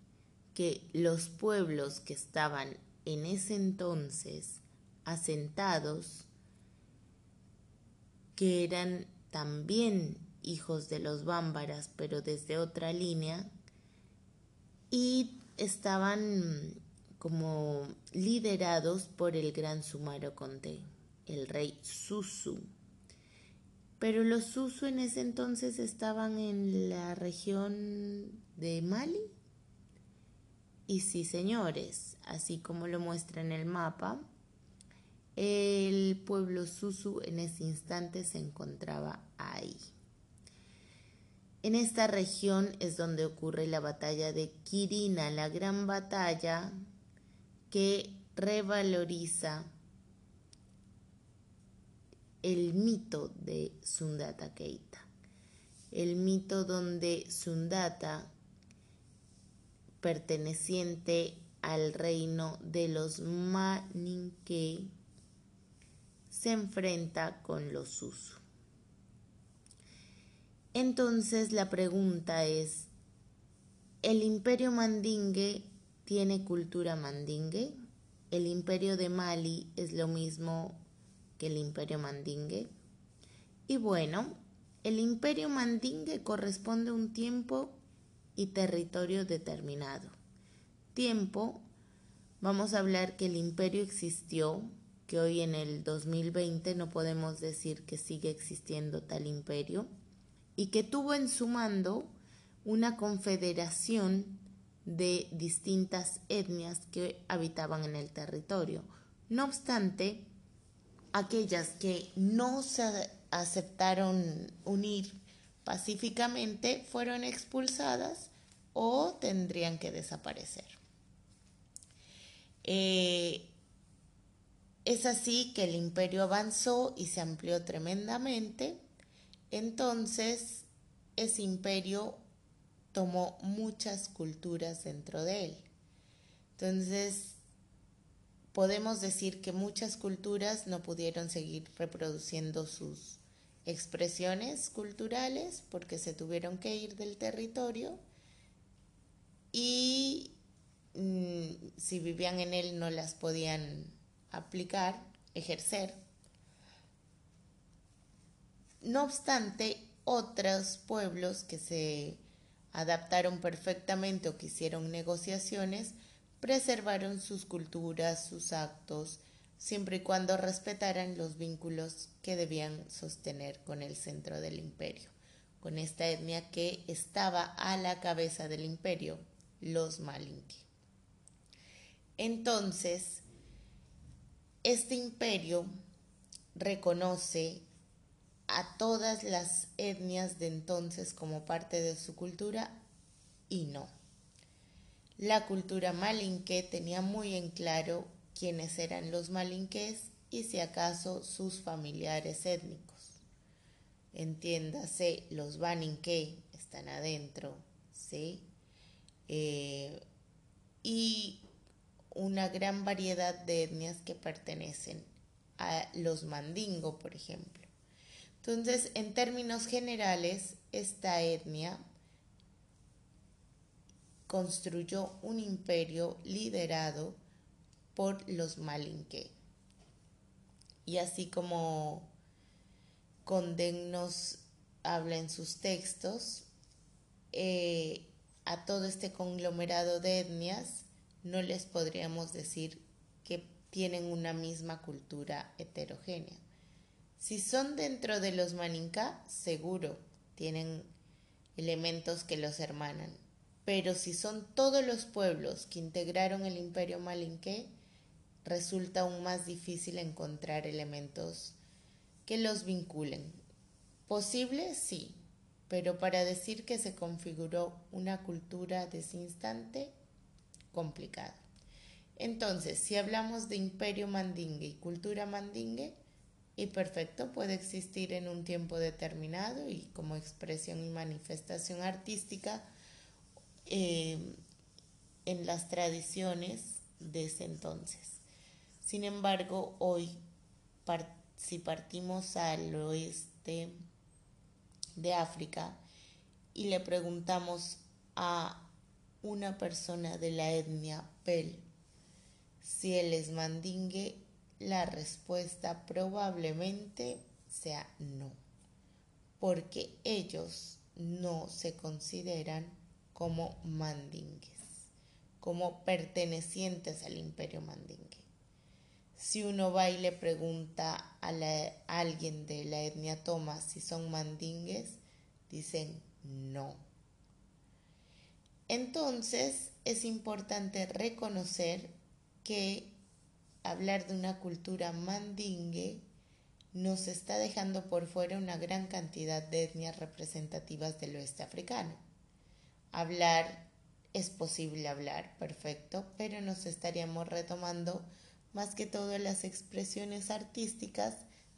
que los pueblos que estaban en ese entonces asentados, que eran también hijos de los bámbaras, pero desde otra línea, y estaban como liderados por el gran Sumaro Conté. el rey Susu. Pero los Susu en ese entonces estaban en la región de Mali. Y sí, señores, así como lo muestra en el mapa, el pueblo Susu en ese instante se encontraba ahí. En esta región es donde ocurre la batalla de Kirina, la gran batalla que revaloriza el mito de Sundata Keita. El mito donde Sundata, perteneciente al reino de los Maninke, se enfrenta con los Susu. Entonces la pregunta es, ¿el imperio mandingue tiene cultura mandingue? ¿El imperio de Mali es lo mismo que el imperio mandingue? Y bueno, el imperio mandingue corresponde a un tiempo y territorio determinado. Tiempo, vamos a hablar que el imperio existió, que hoy en el 2020 no podemos decir que sigue existiendo tal imperio y que tuvo en su mando una confederación de distintas etnias que habitaban en el territorio. No obstante, aquellas que no se aceptaron unir pacíficamente fueron expulsadas o tendrían que desaparecer. Eh, es así que el imperio avanzó y se amplió tremendamente entonces, ese imperio tomó muchas culturas dentro de él. Entonces, podemos decir que muchas culturas no pudieron seguir reproduciendo sus expresiones culturales porque se tuvieron que ir del territorio y mm, si vivían en él no las podían aplicar, ejercer no obstante, otros pueblos que se adaptaron perfectamente o que hicieron negociaciones preservaron sus culturas, sus actos, siempre y cuando respetaran los vínculos que debían sostener con el centro del imperio, con esta etnia que estaba a la cabeza del imperio, los Malinke. Entonces, este imperio reconoce a todas las etnias de entonces como parte de su cultura y no. La cultura malinque tenía muy en claro quiénes eran los malinqués y si acaso sus familiares étnicos. Entiéndase, los baninque están adentro, ¿sí? Eh, y una gran variedad de etnias que pertenecen a los mandingo, por ejemplo. Entonces, en términos generales, esta etnia construyó un imperio liderado por los Malinke. Y así como Condén nos habla en sus textos, eh, a todo este conglomerado de etnias no les podríamos decir que tienen una misma cultura heterogénea. Si son dentro de los Maninka, seguro, tienen elementos que los hermanan. Pero si son todos los pueblos que integraron el imperio malinque, resulta aún más difícil encontrar elementos que los vinculen. Posible, sí, pero para decir que se configuró una cultura de ese instante, complicado. Entonces, si hablamos de imperio mandingue y cultura mandingue, y perfecto puede existir en un tiempo determinado y como expresión y manifestación artística eh, en las tradiciones de ese entonces. Sin embargo, hoy, si partimos al oeste de África y le preguntamos a una persona de la etnia Pel si él es mandingue, la respuesta probablemente sea no, porque ellos no se consideran como mandingues, como pertenecientes al imperio mandingue. Si uno va y le pregunta a, a alguien de la etnia Toma si son mandingues, dicen no. Entonces es importante reconocer que hablar de una cultura mandingue nos está dejando por fuera una gran cantidad de etnias representativas del oeste africano. Hablar es posible hablar, perfecto, pero nos estaríamos retomando más que todo las expresiones artísticas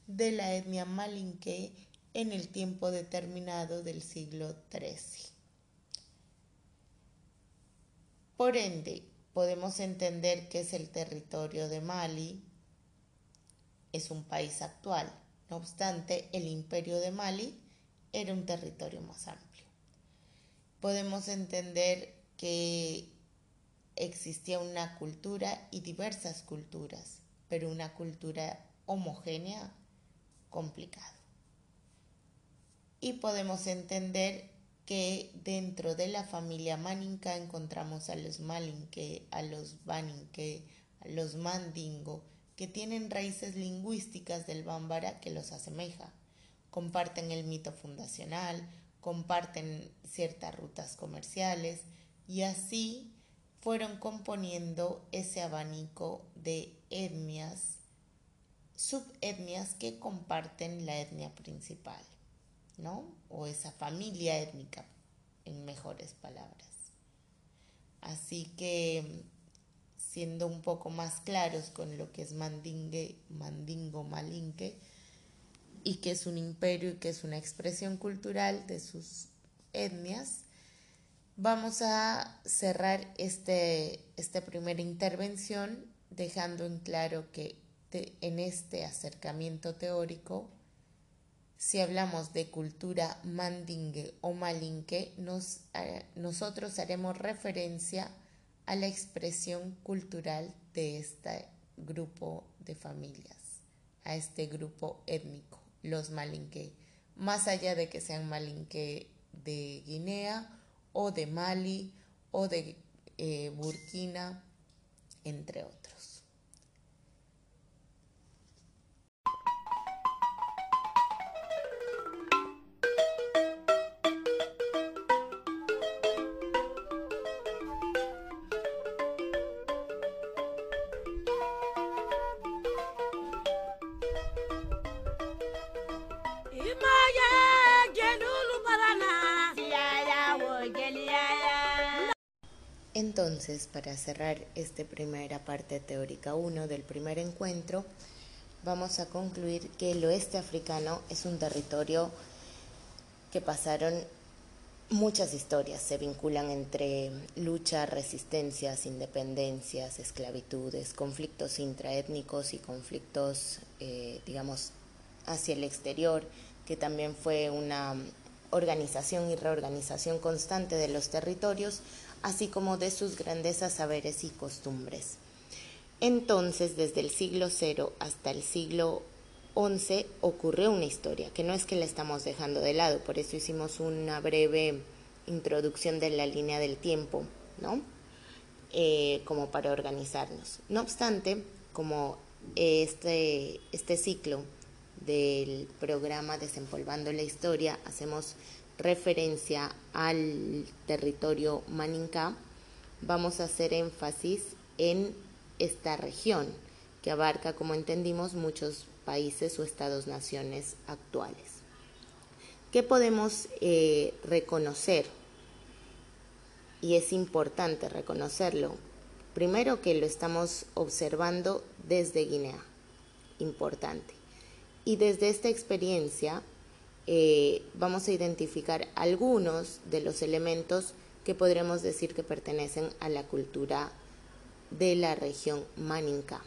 de la etnia malinque en el tiempo determinado del siglo XIII. Por ende, podemos entender que es el territorio de Mali, es un país actual. No obstante, el imperio de Mali era un territorio más amplio. Podemos entender que existía una cultura y diversas culturas, pero una cultura homogénea, complicado. Y podemos entender que dentro de la familia Maninka encontramos a los Malinke, a los Baninke, a los Mandingo, que tienen raíces lingüísticas del bámbara que los asemeja. Comparten el mito fundacional, comparten ciertas rutas comerciales y así fueron componiendo ese abanico de etnias, subetnias que comparten la etnia principal. ¿No? O esa familia étnica, en mejores palabras. Así que, siendo un poco más claros con lo que es mandingue, mandingo, malinque, y que es un imperio y que es una expresión cultural de sus etnias, vamos a cerrar este, esta primera intervención dejando en claro que en este acercamiento teórico si hablamos de cultura mandingue o malinque, eh, nosotros haremos referencia a la expresión cultural de este grupo de familias, a este grupo étnico, los malinque, más allá de que sean malinque de Guinea o de Mali o de eh, Burkina, entre otros. Entonces, para cerrar esta primera parte teórica 1 del primer encuentro, vamos a concluir que el oeste africano es un territorio que pasaron muchas historias, se vinculan entre luchas, resistencias, independencias, esclavitudes, conflictos intraétnicos y conflictos, eh, digamos, hacia el exterior, que también fue una organización y reorganización constante de los territorios, así como de sus grandezas, saberes y costumbres. Entonces, desde el siglo cero hasta el siglo XI ocurrió una historia, que no es que la estamos dejando de lado, por eso hicimos una breve introducción de la línea del tiempo, ¿no? Eh, como para organizarnos. No obstante, como este, este ciclo del programa Desempolvando la Historia hacemos referencia al territorio Maninka, vamos a hacer énfasis en esta región que abarca, como entendimos, muchos países o estados-naciones actuales. ¿Qué podemos eh, reconocer? Y es importante reconocerlo. Primero que lo estamos observando desde Guinea, importante. Y desde esta experiencia eh, vamos a identificar algunos de los elementos que podremos decir que pertenecen a la cultura de la región Maninka.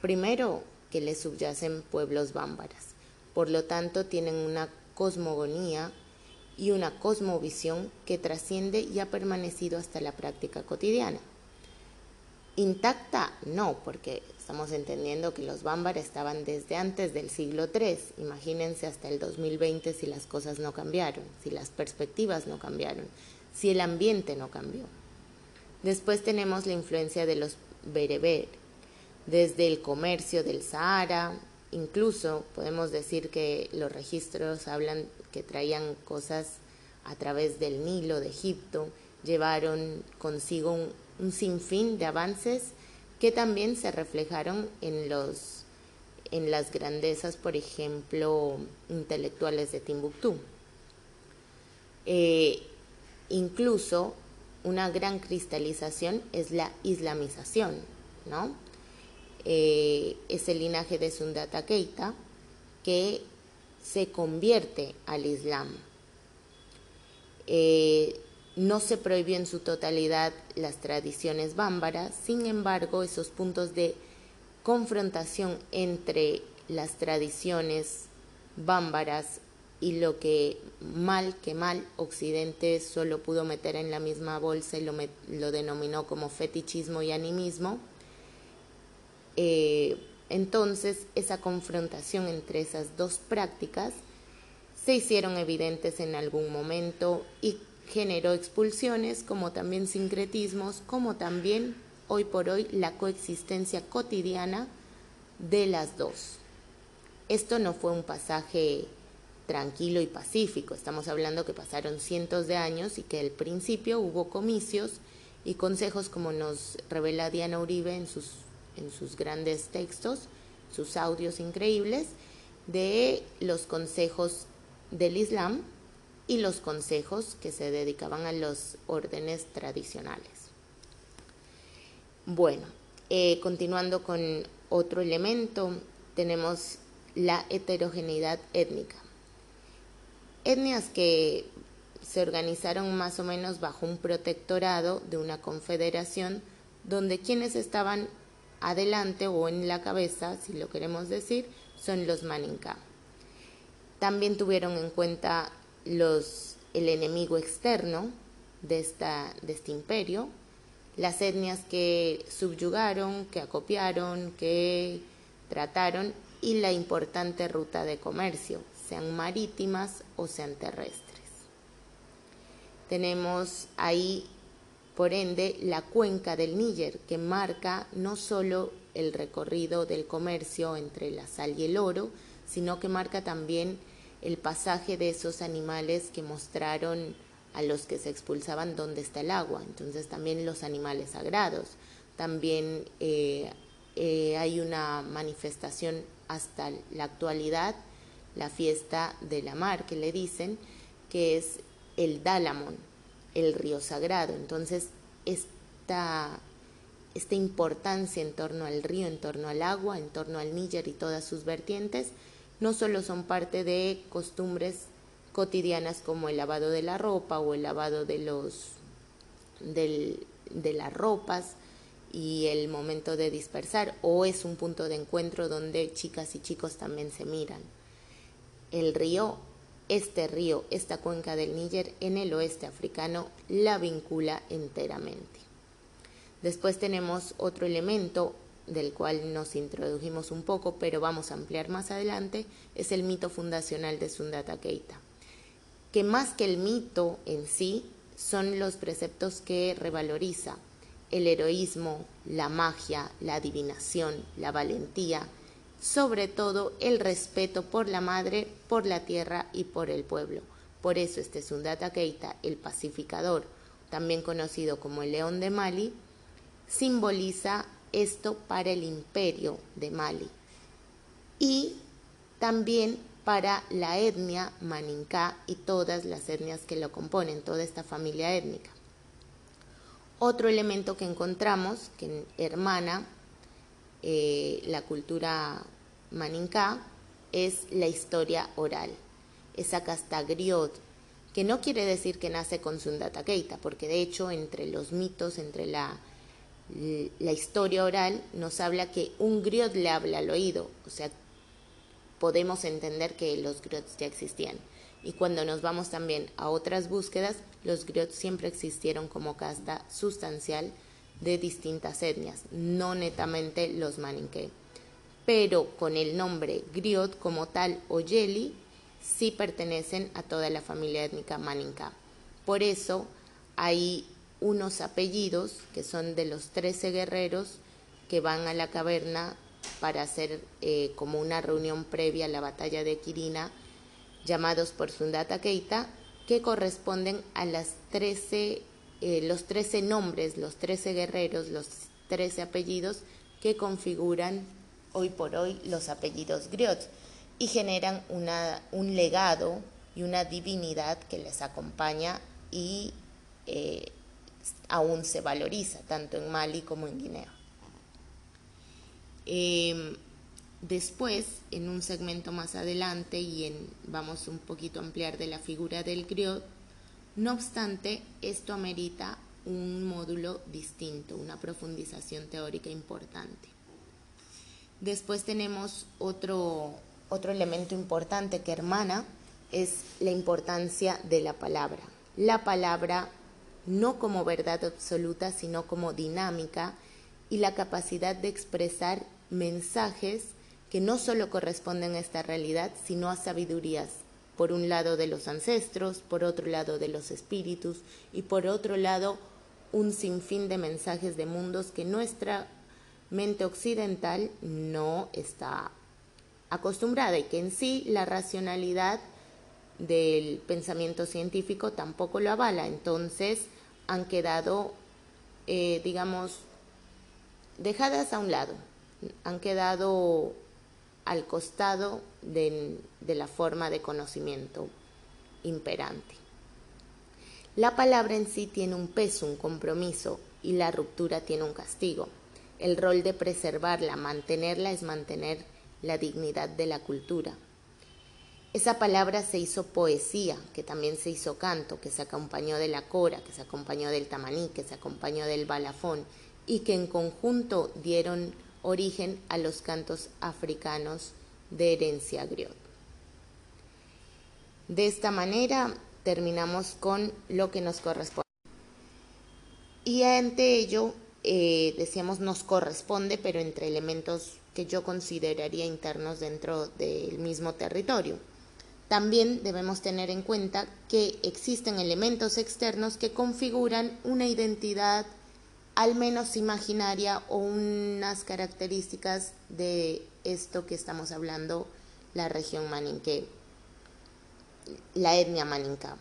Primero, que le subyacen pueblos bámbaras, por lo tanto tienen una cosmogonía y una cosmovisión que trasciende y ha permanecido hasta la práctica cotidiana. Intacta no, porque estamos entendiendo que los bámbaras estaban desde antes del siglo III. Imagínense hasta el 2020 si las cosas no cambiaron, si las perspectivas no cambiaron, si el ambiente no cambió. Después tenemos la influencia de los bereber. desde el comercio del Sahara, incluso podemos decir que los registros hablan que traían cosas a través del Nilo de Egipto, llevaron consigo un, un sinfín de avances que también se reflejaron en los en las grandezas, por ejemplo, intelectuales de Timbuktu. Eh, incluso una gran cristalización es la islamización, ¿no? Eh, es el linaje de Sundata Keita que se convierte al Islam. Eh, no se prohibió en su totalidad las tradiciones bámbaras, sin embargo, esos puntos de confrontación entre las tradiciones bámbaras y lo que mal que mal Occidente solo pudo meter en la misma bolsa y lo, denominó como fetichismo y animismo, eh, entonces esa confrontación entre esas dos prácticas se hicieron evidentes en algún momento y generó expulsiones como también sincretismos, como también hoy por hoy la coexistencia cotidiana de las dos. Esto no fue un pasaje tranquilo y pacífico, estamos hablando que pasaron cientos de años y que al principio hubo comicios y consejos como nos revela Diana Uribe en sus, en sus grandes textos, sus audios increíbles, de los consejos del Islam y los consejos que se dedicaban a los órdenes tradicionales. Bueno, eh, continuando con otro elemento, tenemos la heterogeneidad étnica. Etnias que se organizaron más o menos bajo un protectorado de una confederación donde quienes estaban adelante o en la cabeza, si lo queremos decir, son los Maninka. También tuvieron en cuenta los, el enemigo externo de, esta, de este imperio, las etnias que subyugaron, que acopiaron, que trataron y la importante ruta de comercio, sean marítimas o sean terrestres. Tenemos ahí, por ende, la cuenca del Níger, que marca no solo el recorrido del comercio entre la sal y el oro, sino que marca también el pasaje de esos animales que mostraron a los que se expulsaban dónde está el agua, entonces también los animales sagrados. También eh, eh, hay una manifestación hasta la actualidad, la fiesta de la mar, que le dicen, que es el Dalamon, el río sagrado. Entonces, esta, esta importancia en torno al río, en torno al agua, en torno al Níger y todas sus vertientes, no solo son parte de costumbres cotidianas como el lavado de la ropa o el lavado de los de las ropas y el momento de dispersar o es un punto de encuentro donde chicas y chicos también se miran. El río, este río, esta cuenca del Níger en el oeste africano la vincula enteramente. Después tenemos otro elemento del cual nos introdujimos un poco, pero vamos a ampliar más adelante, es el mito fundacional de Sundata Keita que más que el mito en sí son los preceptos que revaloriza el heroísmo, la magia, la adivinación, la valentía, sobre todo el respeto por la madre, por la tierra y por el pueblo. Por eso este Sundata Keita, el pacificador, también conocido como el león de Mali, simboliza esto para el imperio de Mali. Y también para la etnia maninká y todas las etnias que lo componen, toda esta familia étnica. Otro elemento que encontramos que hermana eh, la cultura maninká es la historia oral, esa casta griot, que no quiere decir que nace con Sundata Keita, porque de hecho entre los mitos, entre la, la historia oral, nos habla que un griot le habla al oído, o sea, podemos entender que los griots ya existían. Y cuando nos vamos también a otras búsquedas, los griots siempre existieron como casta sustancial de distintas etnias, no netamente los maninqué. Pero con el nombre griot como tal o yeli, sí pertenecen a toda la familia étnica maninka. Por eso hay unos apellidos que son de los trece guerreros que van a la caverna para hacer eh, como una reunión previa a la batalla de Quirina, llamados por Sundata Keita, que corresponden a las 13, eh, los 13 nombres, los 13 guerreros, los 13 apellidos que configuran hoy por hoy los apellidos griots y generan una, un legado y una divinidad que les acompaña y eh, aún se valoriza, tanto en Mali como en Guinea. Em, después, en un segmento más adelante, y en, vamos un poquito a ampliar de la figura del griot, no obstante, esto amerita un módulo distinto, una profundización teórica importante. Después tenemos otro, otro elemento importante que hermana, es la importancia de la palabra. La palabra no como verdad absoluta, sino como dinámica y la capacidad de expresar mensajes que no solo corresponden a esta realidad, sino a sabidurías, por un lado de los ancestros, por otro lado de los espíritus y por otro lado un sinfín de mensajes de mundos que nuestra mente occidental no está acostumbrada y que en sí la racionalidad del pensamiento científico tampoco lo avala. Entonces han quedado, eh, digamos, dejadas a un lado han quedado al costado de, la forma de conocimiento imperante. La palabra en sí tiene un peso, un compromiso, y la ruptura tiene un castigo. El rol de preservarla, mantenerla, es mantener la dignidad de la cultura. Esa palabra se hizo poesía, que también se hizo canto, que se acompañó de la cora, que se acompañó del tamaní, que se acompañó del balafón, y que en conjunto dieron origen a los cantos africanos de herencia griot. De esta manera terminamos con lo que nos corresponde. Y ante ello, eh, decíamos, nos corresponde, pero entre elementos que yo consideraría internos dentro del mismo territorio. También debemos tener en cuenta que existen elementos externos que configuran una identidad al menos imaginaria o unas características de esto que estamos hablando, la región maninque, la etnia maninca.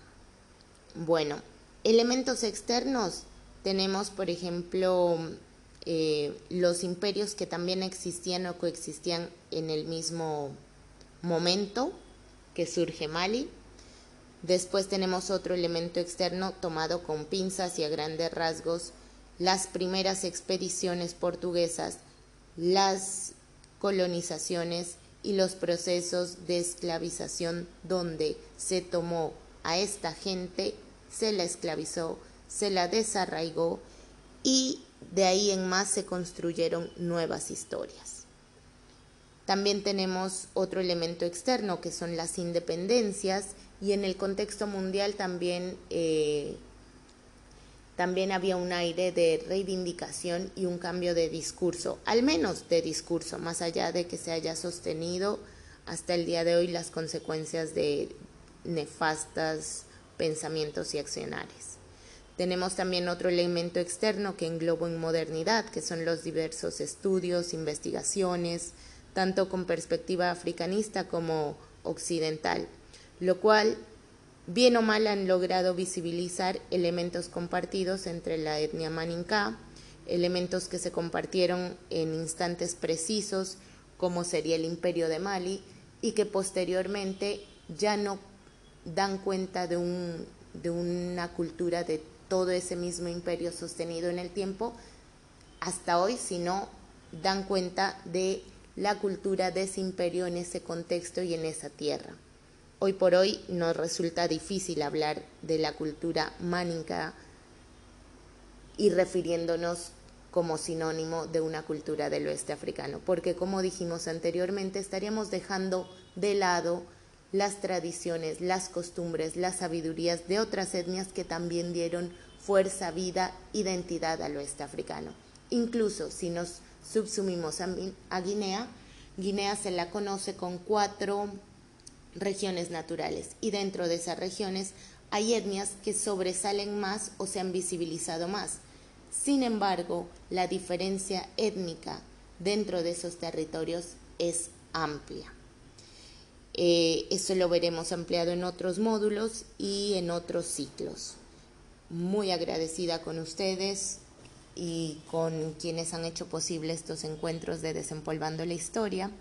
Bueno, elementos externos tenemos, por ejemplo, eh, los imperios que también existían o coexistían en el mismo momento que surge Mali. Después tenemos otro elemento externo tomado con pinzas y a grandes rasgos las primeras expediciones portuguesas, las colonizaciones y los procesos de esclavización donde se tomó a esta gente, se la esclavizó, se la desarraigó y de ahí en más se construyeron nuevas historias. También tenemos otro elemento externo que son las independencias y en el contexto mundial también eh, también había un aire de reivindicación y un cambio de discurso, al menos de discurso, más allá de que se haya sostenido hasta el día de hoy las consecuencias de nefastas pensamientos y accionarios. Tenemos también otro elemento externo que engloba en modernidad, que son los diversos estudios, investigaciones, tanto con perspectiva africanista como occidental, lo cual bien o mal han logrado visibilizar elementos compartidos entre la etnia maninká, elementos que se compartieron en instantes precisos, como sería el imperio de Mali, y que posteriormente ya no dan cuenta de, de una cultura de todo ese mismo imperio sostenido en el tiempo hasta hoy, sino dan cuenta de la cultura de ese imperio en ese contexto y en esa tierra. Hoy por hoy nos resulta difícil hablar de la cultura mánica y refiriéndonos como sinónimo de una cultura del oeste africano, porque como dijimos anteriormente, estaríamos dejando de lado las tradiciones, las costumbres, las sabidurías de otras etnias que también dieron fuerza, vida, identidad al oeste africano. Incluso si nos subsumimos a, Guinea, Guinea se la conoce con cuatro regiones naturales y dentro de esas regiones hay etnias que sobresalen más o se han visibilizado más. Sin embargo, la diferencia étnica dentro de esos territorios es amplia. Eh, eso lo veremos ampliado en otros módulos y en otros ciclos. Muy agradecida con ustedes y con quienes han hecho posible estos encuentros de Desempolvando la Historia.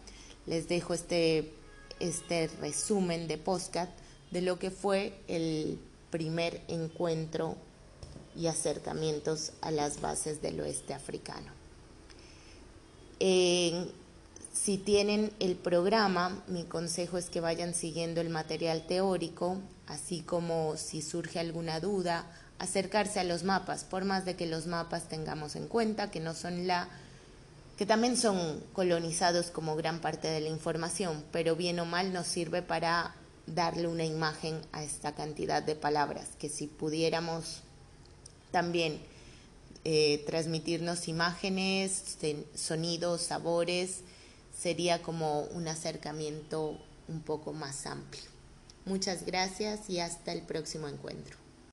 Les dejo este, este resumen de postcat de lo que fue el primer encuentro y acercamientos a las bases del oeste africano. si tienen el programa, mi consejo es que vayan siguiendo el material teórico, así como si surge alguna duda, acercarse a los mapas, por más de que los mapas tengamos en cuenta que no son la que también son colonizados como gran parte de la información, pero bien o mal nos sirve para darle una imagen a esta cantidad de palabras, que si pudiéramos también eh, transmitirnos imágenes, sonidos, sabores, sería como un acercamiento un poco más amplio. Muchas gracias y hasta el próximo encuentro.